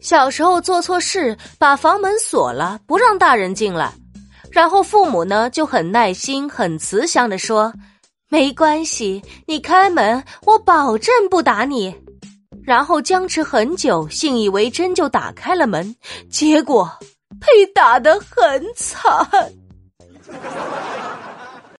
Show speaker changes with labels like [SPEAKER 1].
[SPEAKER 1] 小时候做错事，把房门锁了，不让大人进来，然后父母呢就很耐心、很慈祥的说：“没关系，你开门，我保证不打你。”然后僵持很久，信以为真就打开了门，结果被打得很惨。